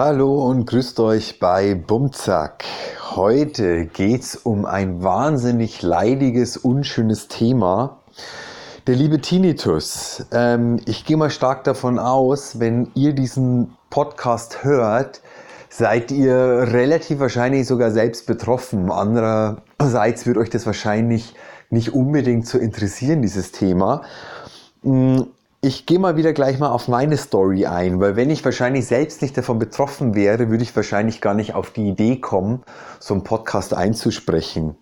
Hallo und grüßt euch bei Bumzack. Heute geht's um ein wahnsinnig leidiges, unschönes Thema. Der liebe Tinnitus. Ähm, ich gehe mal stark davon aus, wenn ihr diesen Podcast hört, seid ihr relativ wahrscheinlich sogar selbst betroffen. Andererseits wird euch das wahrscheinlich nicht unbedingt zu interessieren, dieses Thema. Ich gehe mal wieder gleich mal auf meine Story ein, weil wenn ich wahrscheinlich selbst nicht davon betroffen wäre, würde ich wahrscheinlich gar nicht auf die Idee kommen, so einen Podcast einzusprechen.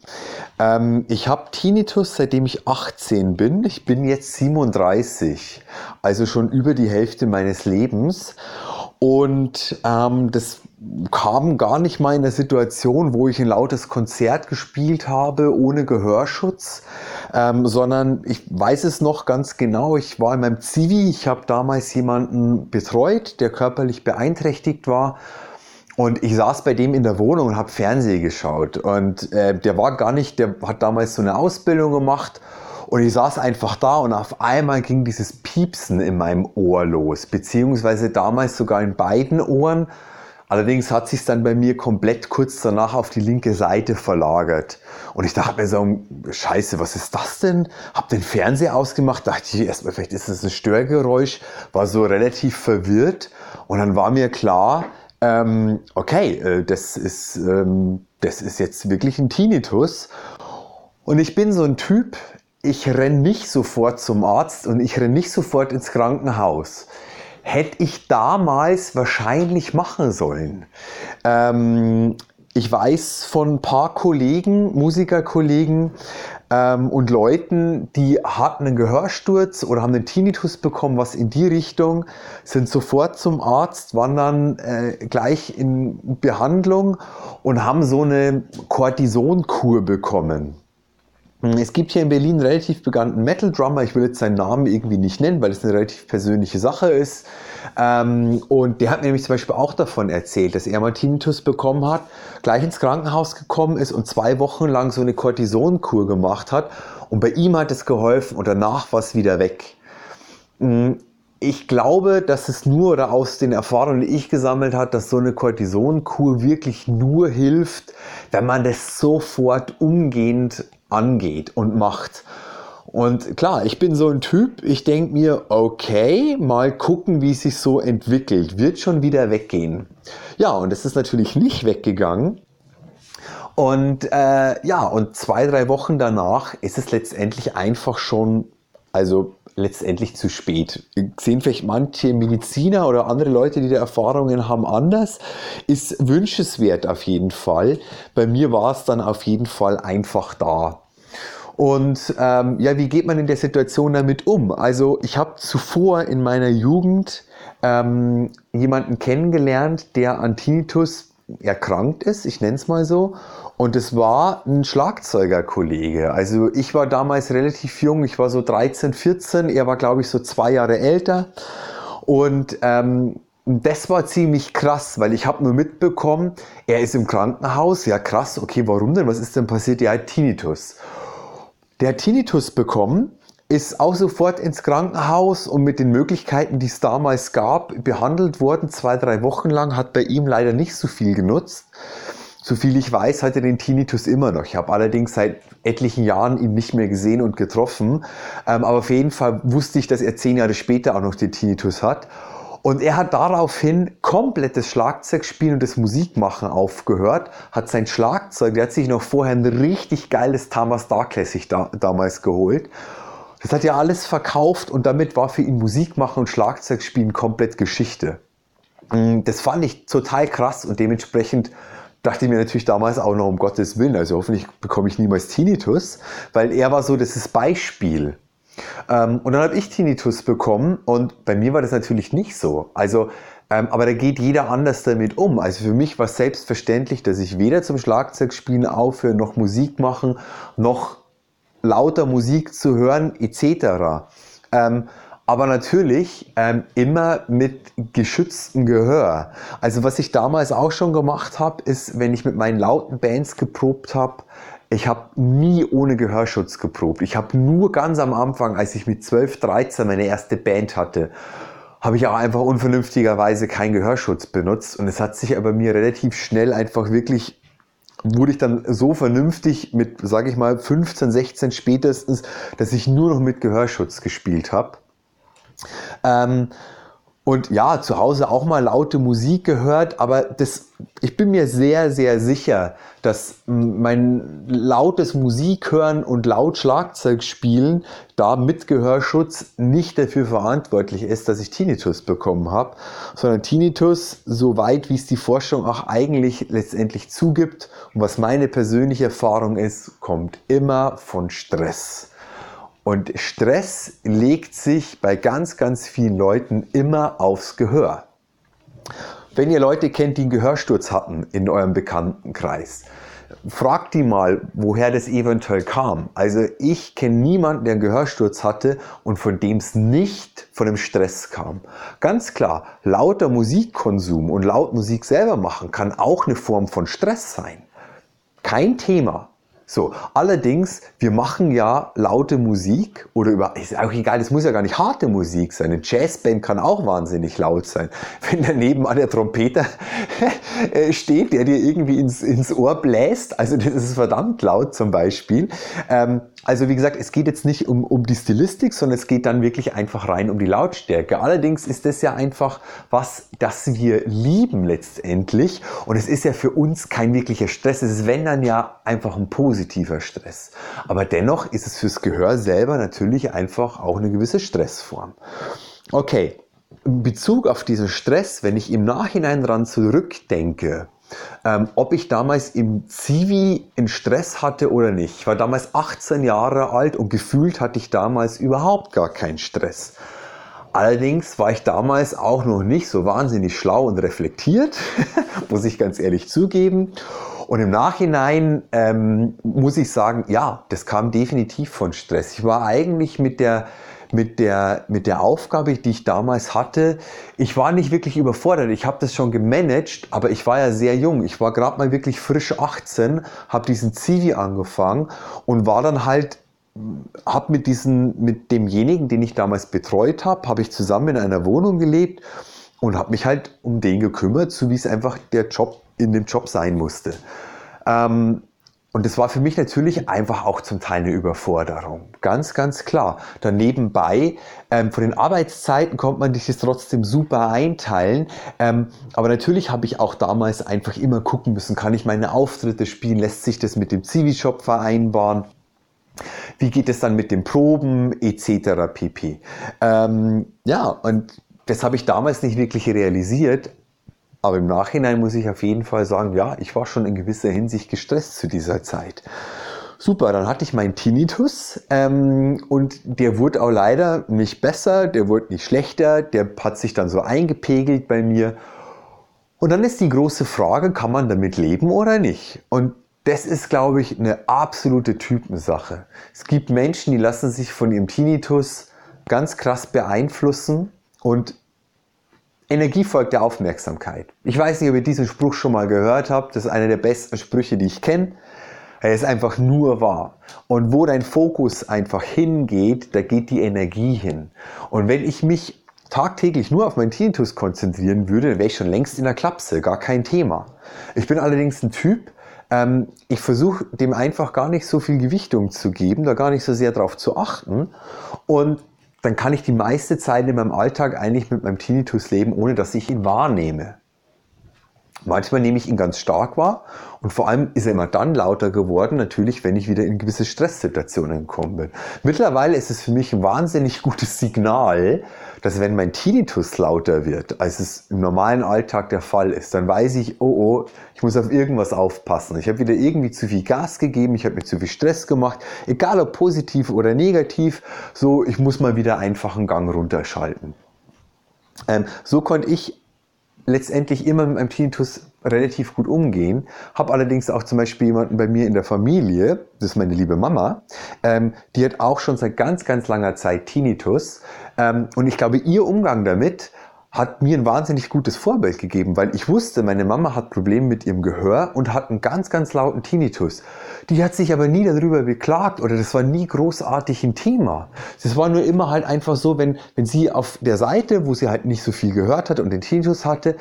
Ähm, ich habe Tinnitus, seitdem ich 18 bin. Ich bin jetzt 37, also schon über die Hälfte meines Lebens. Und ähm, das kam gar nicht mal in der Situation, wo ich ein lautes Konzert gespielt habe, ohne Gehörschutz, ähm, sondern ich weiß es noch ganz genau. Ich war in meinem Zivi, ich habe damals jemanden betreut, der körperlich beeinträchtigt war. Und ich saß bei dem in der Wohnung und habe Fernsehen geschaut. Und äh, der war gar nicht, der hat damals so eine Ausbildung gemacht und ich saß einfach da und auf einmal ging dieses Piepsen in meinem Ohr los, beziehungsweise damals sogar in beiden Ohren. Allerdings hat sich dann bei mir komplett kurz danach auf die linke Seite verlagert. Und ich dachte mir so, scheiße, was ist das denn? Hab den Fernseher ausgemacht, dachte ich erstmal, vielleicht ist das ein Störgeräusch, war so relativ verwirrt. Und dann war mir klar, ähm, okay, äh, das, ist, ähm, das ist jetzt wirklich ein Tinnitus. Und ich bin so ein Typ, ich renne nicht sofort zum Arzt und ich renne nicht sofort ins Krankenhaus. Hätte ich damals wahrscheinlich machen sollen. Ähm, ich weiß von ein paar Kollegen, Musikerkollegen ähm, und Leuten, die hatten einen Gehörsturz oder haben einen Tinnitus bekommen, was in die Richtung, sind sofort zum Arzt, waren dann äh, gleich in Behandlung und haben so eine Cortisonkur bekommen. Es gibt hier in Berlin einen relativ bekannten Metal Drummer. Ich will jetzt seinen Namen irgendwie nicht nennen, weil es eine relativ persönliche Sache ist. Ähm, und der hat nämlich zum Beispiel auch davon erzählt, dass er mal Tinnitus bekommen hat, gleich ins Krankenhaus gekommen ist und zwei Wochen lang so eine Cortisonkur gemacht hat. Und bei ihm hat es geholfen und danach war es wieder weg. Hm, ich glaube, dass es nur oder aus den Erfahrungen, die ich gesammelt habe, dass so eine Cortisonkur wirklich nur hilft, wenn man das sofort umgehend angeht und macht. Und klar, ich bin so ein Typ, ich denke mir, okay, mal gucken, wie es sich so entwickelt. Wird schon wieder weggehen. Ja, und es ist natürlich nicht weggegangen. Und äh, ja, und zwei, drei Wochen danach ist es letztendlich einfach schon, also letztendlich zu spät. Sehen vielleicht manche Mediziner oder andere Leute, die da Erfahrungen haben, anders. Ist wünschenswert auf jeden Fall. Bei mir war es dann auf jeden Fall einfach da. Und ähm, ja, wie geht man in der Situation damit um? Also ich habe zuvor in meiner Jugend ähm, jemanden kennengelernt, der an Tinnitus erkrankt ist, ich nenne es mal so. Und es war ein Schlagzeugerkollege. Also ich war damals relativ jung, ich war so 13, 14, er war glaube ich so zwei Jahre älter. Und ähm, das war ziemlich krass, weil ich habe nur mitbekommen, er ist im Krankenhaus. Ja krass, okay, warum denn? Was ist denn passiert? Er hat Tinnitus. Der Tinnitus bekommen, ist auch sofort ins Krankenhaus und mit den Möglichkeiten, die es damals gab, behandelt worden. Zwei, drei Wochen lang hat bei ihm leider nicht so viel genutzt. So viel ich weiß, hat er den Tinnitus immer noch. Ich habe allerdings seit etlichen Jahren ihn nicht mehr gesehen und getroffen. Ähm, aber auf jeden Fall wusste ich, dass er zehn Jahre später auch noch den Tinnitus hat. Und er hat daraufhin komplettes Schlagzeugspielen und das Musikmachen aufgehört, hat sein Schlagzeug, der hat sich noch vorher ein richtig geiles Thomas Dark Classic da, damals geholt. Das hat er alles verkauft und damit war für ihn Musikmachen und Schlagzeugspielen komplett Geschichte. Mm, das fand ich total krass und dementsprechend dachte ich mir natürlich damals auch noch um Gottes Willen, also hoffentlich bekomme ich niemals Tinnitus, weil er war so das Beispiel. Ähm, und dann habe ich Tinnitus bekommen und bei mir war das natürlich nicht so. Also, ähm, aber da geht jeder anders damit um. Also für mich war es selbstverständlich, dass ich weder zum Schlagzeugspielen aufhöre, noch Musik machen, noch lauter Musik zu hören, etc. Ähm, aber natürlich ähm, immer mit geschütztem Gehör. Also was ich damals auch schon gemacht habe, ist, wenn ich mit meinen lauten Bands geprobt habe, ich habe nie ohne Gehörschutz geprobt. Ich habe nur ganz am Anfang, als ich mit 12, 13 meine erste Band hatte, habe ich auch einfach unvernünftigerweise keinen Gehörschutz benutzt. Und es hat sich aber mir relativ schnell einfach wirklich, wurde ich dann so vernünftig mit, sage ich mal, 15, 16 spätestens, dass ich nur noch mit Gehörschutz gespielt habe. Ähm, und ja, zu Hause auch mal laute Musik gehört, aber das, ich bin mir sehr, sehr sicher, dass mein lautes Musik hören und laut Schlagzeug spielen da mit Gehörschutz nicht dafür verantwortlich ist, dass ich Tinnitus bekommen habe, sondern Tinnitus, so weit wie es die Forschung auch eigentlich letztendlich zugibt und was meine persönliche Erfahrung ist, kommt immer von Stress. Und Stress legt sich bei ganz, ganz vielen Leuten immer aufs Gehör. Wenn ihr Leute kennt, die einen Gehörsturz hatten in eurem Bekanntenkreis, fragt die mal, woher das eventuell kam. Also ich kenne niemanden, der einen Gehörsturz hatte und von dem es nicht von dem Stress kam. Ganz klar, lauter Musikkonsum und laut Musik selber machen kann auch eine Form von Stress sein. Kein Thema. So, allerdings, wir machen ja laute Musik oder über, ist auch egal, es muss ja gar nicht harte Musik sein. Eine Jazzband kann auch wahnsinnig laut sein. Wenn daneben an der Trompeter äh, steht, der dir irgendwie ins, ins Ohr bläst, also das ist verdammt laut zum Beispiel. Ähm, also wie gesagt, es geht jetzt nicht um, um die Stilistik, sondern es geht dann wirklich einfach rein um die Lautstärke. Allerdings ist das ja einfach was, das wir lieben letztendlich. Und es ist ja für uns kein wirklicher Stress. Es ist, wenn dann ja, einfach ein positiver Stress. Aber dennoch ist es fürs Gehör selber natürlich einfach auch eine gewisse Stressform. Okay, in Bezug auf diesen Stress, wenn ich im Nachhinein dran zurückdenke, ähm, ob ich damals im Zivi in Stress hatte oder nicht. Ich war damals 18 Jahre alt und gefühlt hatte ich damals überhaupt gar keinen Stress. Allerdings war ich damals auch noch nicht so wahnsinnig schlau und reflektiert, muss ich ganz ehrlich zugeben. Und im Nachhinein ähm, muss ich sagen, ja, das kam definitiv von Stress. Ich war eigentlich mit der mit der, mit der Aufgabe, die ich damals hatte. Ich war nicht wirklich überfordert. Ich habe das schon gemanagt, aber ich war ja sehr jung. Ich war gerade mal wirklich frisch 18, habe diesen Zivi angefangen und war dann halt habe mit mit demjenigen, den ich damals betreut habe, habe ich zusammen in einer Wohnung gelebt und habe mich halt um den gekümmert, so wie es einfach der Job in dem Job sein musste. Ähm, und das war für mich natürlich einfach auch zum Teil eine Überforderung. Ganz, ganz klar. Dann nebenbei, ähm, von den Arbeitszeiten konnte man sich das trotzdem super einteilen. Ähm, aber natürlich habe ich auch damals einfach immer gucken müssen, kann ich meine Auftritte spielen, lässt sich das mit dem Zivi-Shop vereinbaren. Wie geht es dann mit den Proben etc. pp. Ähm, ja, und das habe ich damals nicht wirklich realisiert, aber im Nachhinein muss ich auf jeden Fall sagen, ja, ich war schon in gewisser Hinsicht gestresst zu dieser Zeit. Super, dann hatte ich meinen Tinnitus ähm, und der wurde auch leider nicht besser, der wurde nicht schlechter, der hat sich dann so eingepegelt bei mir. Und dann ist die große Frage, kann man damit leben oder nicht? Und das ist, glaube ich, eine absolute Typensache. Es gibt Menschen, die lassen sich von ihrem Tinnitus ganz krass beeinflussen und Energie folgt der Aufmerksamkeit. Ich weiß nicht, ob ihr diesen Spruch schon mal gehört habt. Das ist einer der besten Sprüche, die ich kenne. Er ist einfach nur wahr. Und wo dein Fokus einfach hingeht, da geht die Energie hin. Und wenn ich mich tagtäglich nur auf meinen Tinnitus konzentrieren würde, wäre ich schon längst in der Klapse, gar kein Thema. Ich bin allerdings ein Typ, ähm, ich versuche dem einfach gar nicht so viel Gewichtung zu geben, da gar nicht so sehr drauf zu achten. Und dann kann ich die meiste Zeit in meinem Alltag eigentlich mit meinem Tinnitus leben, ohne dass ich ihn wahrnehme. Manchmal nehme ich ihn ganz stark wahr und vor allem ist er immer dann lauter geworden, natürlich, wenn ich wieder in gewisse Stresssituationen gekommen bin. Mittlerweile ist es für mich ein wahnsinnig gutes Signal, dass wenn mein Tinnitus lauter wird, als es im normalen Alltag der Fall ist, dann weiß ich, oh oh, ich muss auf irgendwas aufpassen. Ich habe wieder irgendwie zu viel Gas gegeben, ich habe mir zu viel Stress gemacht, egal ob positiv oder negativ, so ich muss mal wieder einfach einen Gang runterschalten. Ähm, so konnte ich letztendlich immer mit meinem Tinnitus relativ gut umgehen. Habe allerdings auch zum Beispiel jemanden bei mir in der Familie, das ist meine liebe Mama, ähm, die hat auch schon seit ganz, ganz langer Zeit Tinnitus. Ähm, und ich glaube, ihr Umgang damit hat mir ein wahnsinnig gutes Vorbild gegeben, weil ich wusste, meine Mama hat Probleme mit ihrem Gehör und hat einen ganz, ganz lauten Tinnitus. Die hat sich aber nie darüber beklagt oder das war nie großartig ein Thema. Das war nur immer halt einfach so, wenn, wenn sie auf der Seite, wo sie halt nicht so viel gehört hat und den Tinnitus hatte,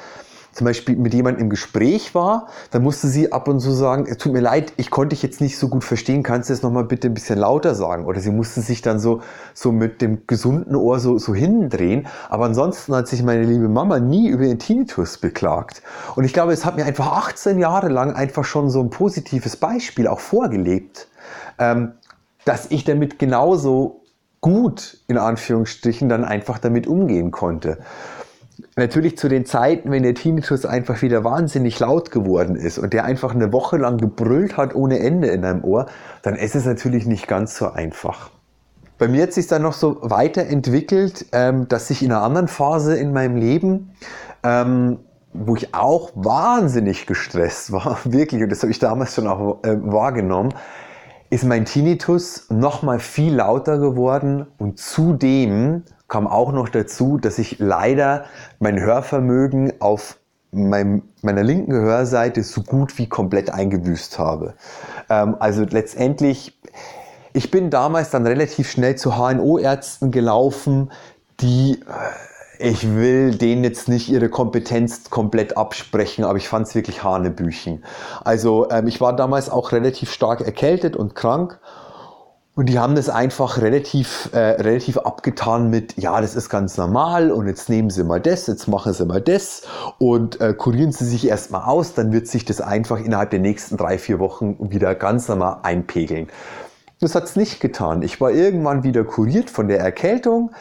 zum Beispiel mit jemandem im Gespräch war, dann musste sie ab und zu sagen, es tut mir leid, ich konnte dich jetzt nicht so gut verstehen, kannst du es nochmal bitte ein bisschen lauter sagen? Oder sie musste sich dann so, so mit dem gesunden Ohr so, so hindrehen. Aber ansonsten hat sich meine liebe Mama nie über den Tinnitus beklagt. Und ich glaube, es hat mir einfach 18 Jahre lang einfach schon so ein positives Beispiel auch vorgelebt, ähm, dass ich damit genauso gut in Anführungsstrichen dann einfach damit umgehen konnte natürlich zu den Zeiten, wenn der Tinnitus einfach wieder wahnsinnig laut geworden ist und der einfach eine Woche lang gebrüllt hat ohne Ende in deinem Ohr, dann ist es natürlich nicht ganz so einfach. Bei mir hat sich dann noch so weiterentwickelt, ähm, dass ich in einer anderen Phase in meinem Leben, ähm, wo ich auch wahnsinnig gestresst war, wirklich, und das habe ich damals schon auch äh, wahrgenommen, ist mein Tinnitus noch mal viel lauter geworden und zudem kam auch noch dazu, dass ich leider mein Hörvermögen auf meinem, meiner linken Gehörseite so gut wie komplett eingebüßt habe. Ähm, also letztendlich, ich bin damals dann relativ schnell zu HNO-Ärzten gelaufen, die äh, ich will denen jetzt nicht ihre Kompetenz komplett absprechen, aber ich fand es wirklich Hanebüchen. Also ähm, ich war damals auch relativ stark erkältet und krank und die haben das einfach relativ, äh, relativ abgetan mit, ja, das ist ganz normal und jetzt nehmen sie mal das, jetzt machen sie mal das und äh, kurieren sie sich erstmal aus, dann wird sich das einfach innerhalb der nächsten drei, vier Wochen wieder ganz normal einpegeln. Das hat es nicht getan. Ich war irgendwann wieder kuriert von der Erkältung,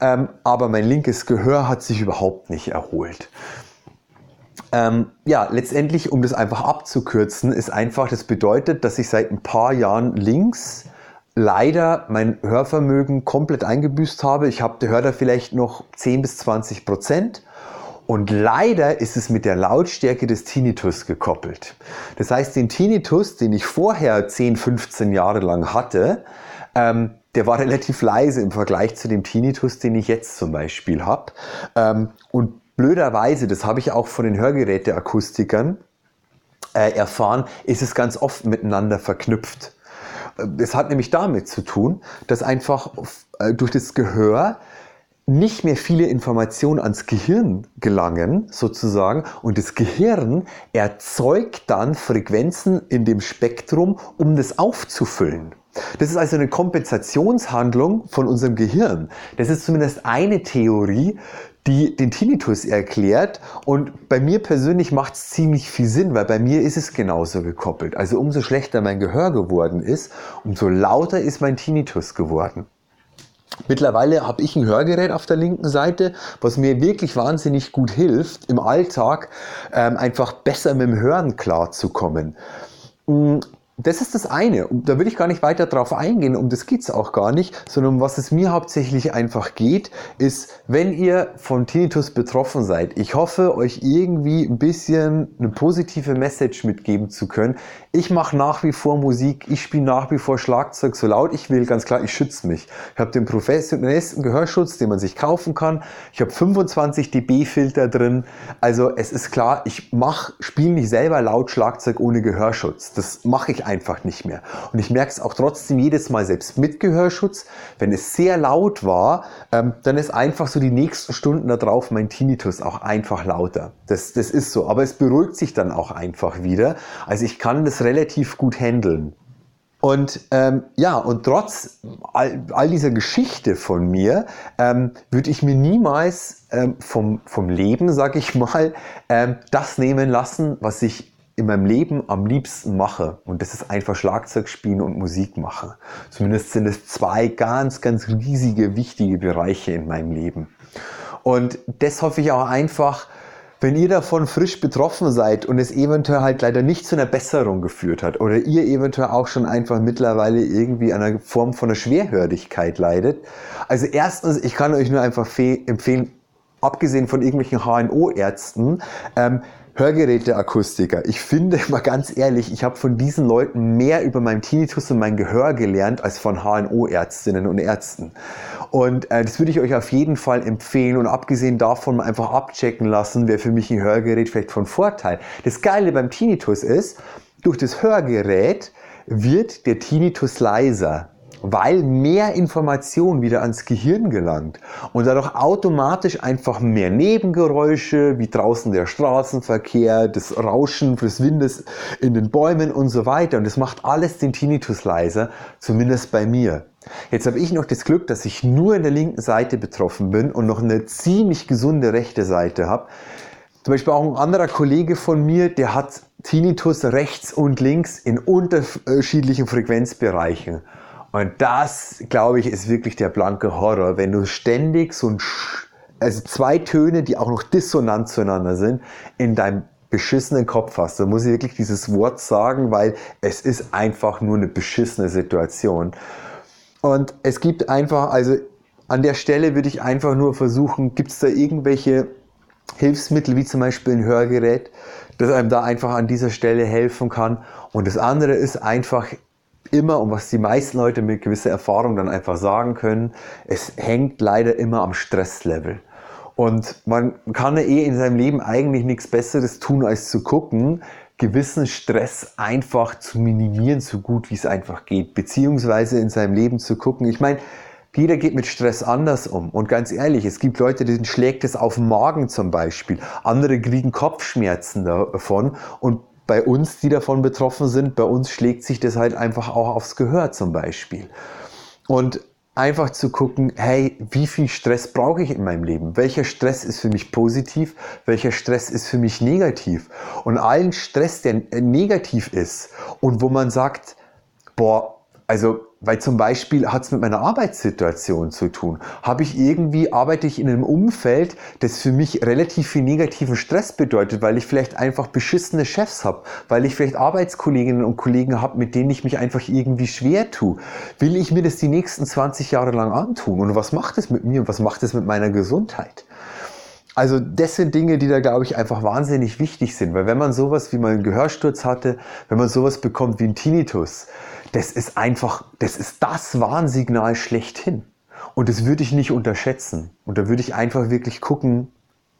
ähm, aber mein linkes Gehör hat sich überhaupt nicht erholt. Ähm, ja, letztendlich, um das einfach abzukürzen, ist einfach, das bedeutet, dass ich seit ein paar Jahren links leider mein Hörvermögen komplett eingebüßt habe. Ich habe, höre da vielleicht noch 10 bis 20 Prozent. Und leider ist es mit der Lautstärke des Tinnitus gekoppelt. Das heißt, den Tinnitus, den ich vorher 10, 15 Jahre lang hatte, ähm, der war relativ leise im Vergleich zu dem Tinnitus, den ich jetzt zum Beispiel habe. Ähm, und blöderweise, das habe ich auch von den Hörgeräteakustikern äh, erfahren, ist es ganz oft miteinander verknüpft. Es hat nämlich damit zu tun, dass einfach äh, durch das Gehör nicht mehr viele Informationen ans Gehirn gelangen, sozusagen, und das Gehirn erzeugt dann Frequenzen in dem Spektrum, um das aufzufüllen. Das ist also eine Kompensationshandlung von unserem Gehirn. Das ist zumindest eine Theorie, die den Tinnitus erklärt. Und bei mir persönlich macht es ziemlich viel Sinn, weil bei mir ist es genauso gekoppelt. Also umso schlechter mein Gehör geworden ist, umso lauter ist mein Tinnitus geworden. Mittlerweile habe ich ein Hörgerät auf der linken Seite, was mir wirklich wahnsinnig gut hilft, im Alltag ähm, einfach besser mit dem Hören klarzukommen. Das ist das eine. Und da will ich gar nicht weiter drauf eingehen, um das geht es auch gar nicht, sondern um was es mir hauptsächlich einfach geht, ist, wenn ihr von Tinnitus betroffen seid, ich hoffe, euch irgendwie ein bisschen eine positive Message mitgeben zu können. Ich mache nach wie vor Musik, ich spiele nach wie vor Schlagzeug so laut ich will, ganz klar, ich schütze mich. Ich habe den professionellsten Gehörschutz, den man sich kaufen kann. Ich habe 25 dB Filter drin. Also es ist klar, ich mache, spiele nicht selber laut Schlagzeug ohne Gehörschutz. Das mache ich einfach nicht mehr. Und ich merke es auch trotzdem jedes Mal, selbst mit Gehörschutz, wenn es sehr laut war, ähm, dann ist einfach so die nächsten Stunden darauf mein Tinnitus auch einfach lauter. Das, das ist so. Aber es beruhigt sich dann auch einfach wieder. Also ich kann das relativ gut handeln. Und ähm, ja, und trotz all, all, dieser Geschichte von mir ähm, würde ich mir niemals ähm, vom, vom Leben, sag ich mal, ähm, das nehmen lassen, was ich in meinem Leben am liebsten mache, und das ist einfach Schlagzeug spielen und Musik machen. Zumindest sind es zwei ganz, ganz riesige, wichtige Bereiche in meinem Leben. Und das hoffe ich auch einfach, wenn ihr davon frisch betroffen seid und es eventuell halt leider nicht zu einer Besserung geführt hat oder ihr eventuell auch schon einfach mittlerweile irgendwie an einer Form von einer Schwerhörigkeit leidet. Also erstens, ich kann euch nur einfach empfehlen, abgesehen von irgendwelchen HNO-Ärzten, ähm, Hörgeräteakustiker. Ich finde mal ganz ehrlich, ich habe von diesen Leuten mehr über meinen Tinnitus und mein Gehör gelernt als von HNO-Ärztinnen und Ärzten. Und äh, das würde ich euch auf jeden Fall empfehlen und abgesehen davon einfach abchecken lassen, wäre für mich ein Hörgerät vielleicht von Vorteil. Das Geile beim Tinnitus ist, durch das Hörgerät wird der Tinnitus leiser weil mehr Information wieder ans Gehirn gelangt und dadurch automatisch einfach mehr Nebengeräusche, wie draußen der Straßenverkehr, das Rauschen des Windes in den Bäumen und so weiter. Und das macht alles den Tinnitus leiser, zumindest bei mir. Jetzt habe ich noch das Glück, dass ich nur in der linken Seite betroffen bin und noch eine ziemlich gesunde rechte Seite habe. Zum Beispiel auch ein anderer Kollege von mir, der hat Tinnitus rechts und links in unterschiedlichen Frequenzbereichen. Und das, glaube ich, ist wirklich der blanke Horror, wenn du ständig so ein, also zwei Töne, die auch noch dissonant zueinander sind, in deinem beschissenen Kopf hast. Da muss ich wirklich dieses Wort sagen, weil es ist einfach nur eine beschissene Situation. Und es gibt einfach, also an der Stelle würde ich einfach nur versuchen, gibt es da irgendwelche Hilfsmittel, wie zum Beispiel ein Hörgerät, das einem da einfach an dieser Stelle helfen kann. Und das andere ist einfach immer, und was die meisten Leute mit gewisser Erfahrung dann einfach sagen können, es hängt leider immer am Stresslevel. Und man kann eh in seinem Leben eigentlich nichts Besseres tun, als zu gucken, gewissen Stress einfach zu minimieren, so gut wie es einfach geht, beziehungsweise in seinem Leben zu gucken. Ich meine, jeder geht mit Stress anders um. Und ganz ehrlich, es gibt Leute, denen schlägt es auf den Magen zum Beispiel. Andere kriegen Kopfschmerzen davon. Und bei uns, die davon betroffen sind, bei uns schlägt sich das halt einfach auch aufs Gehör zum Beispiel. Und einfach zu gucken, hey, wie viel Stress brauche ich in meinem Leben? Welcher Stress ist für mich positiv? Welcher Stress ist für mich negativ? Und allen Stress, der negativ ist und wo man sagt, boah, also weil zum Beispiel hat es mit meiner Arbeitssituation zu tun. Habe ich irgendwie, arbeite ich in einem Umfeld, das für mich relativ viel negativen Stress bedeutet, weil ich vielleicht einfach beschissene Chefs habe, weil ich vielleicht Arbeitskolleginnen und Kollegen habe, mit denen ich mich einfach irgendwie schwer tue. Will ich mir das die nächsten 20 Jahre lang antun? Und was macht es mit mir und was macht es mit meiner Gesundheit? Also das sind Dinge, die da, glaube ich, einfach wahnsinnig wichtig sind. Weil wenn man sowas wie mal einen Gehörsturz hatte, wenn man sowas bekommt wie ein Tinnitus, das ist einfach, das ist das Warnsignal schlechthin. Und das würde ich nicht unterschätzen. Und da würde ich einfach wirklich gucken,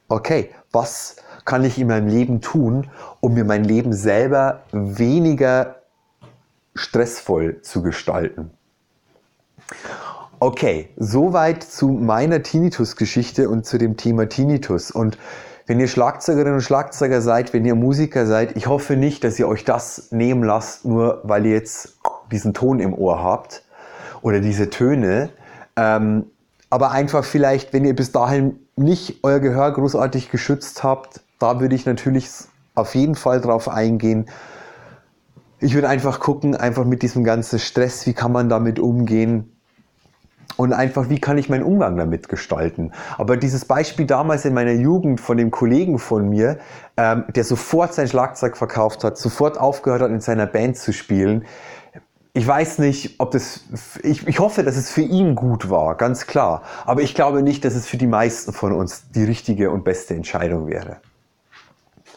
okay, was kann ich in meinem Leben tun, um mir mein Leben selber weniger stressvoll zu gestalten. Okay, soweit zu meiner Tinnitus-Geschichte und zu dem Thema Tinnitus. Und wenn ihr Schlagzeugerinnen und Schlagzeuger seid, wenn ihr Musiker seid, ich hoffe nicht, dass ihr euch das nehmen lasst, nur weil ihr jetzt diesen Ton im Ohr habt oder diese Töne. Ähm, aber einfach vielleicht, wenn ihr bis dahin nicht euer Gehör großartig geschützt habt, da würde ich natürlich auf jeden Fall drauf eingehen. Ich würde einfach gucken, einfach mit diesem ganzen Stress, wie kann man damit umgehen und einfach, wie kann ich meinen Umgang damit gestalten. Aber dieses Beispiel damals in meiner Jugend von dem Kollegen von mir, ähm, der sofort sein Schlagzeug verkauft hat, sofort aufgehört hat, in seiner Band zu spielen, ich weiß nicht, ob das, ich, ich hoffe, dass es für ihn gut war, ganz klar. Aber ich glaube nicht, dass es für die meisten von uns die richtige und beste Entscheidung wäre.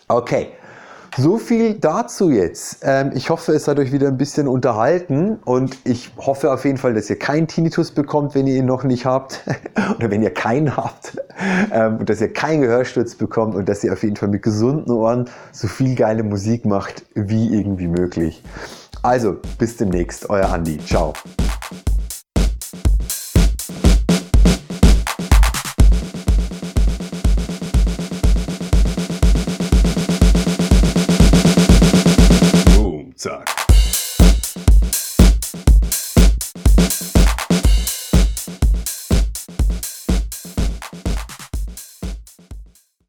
Okay, so viel dazu jetzt. Ähm, ich hoffe, es hat euch wieder ein bisschen unterhalten und ich hoffe auf jeden Fall, dass ihr keinen Tinnitus bekommt, wenn ihr ihn noch nicht habt oder wenn ihr keinen habt ähm, und dass ihr keinen Gehörsturz bekommt und dass ihr auf jeden Fall mit gesunden Ohren so viel geile Musik macht wie irgendwie möglich. Also, bis demnächst, euer Andi. Ciao.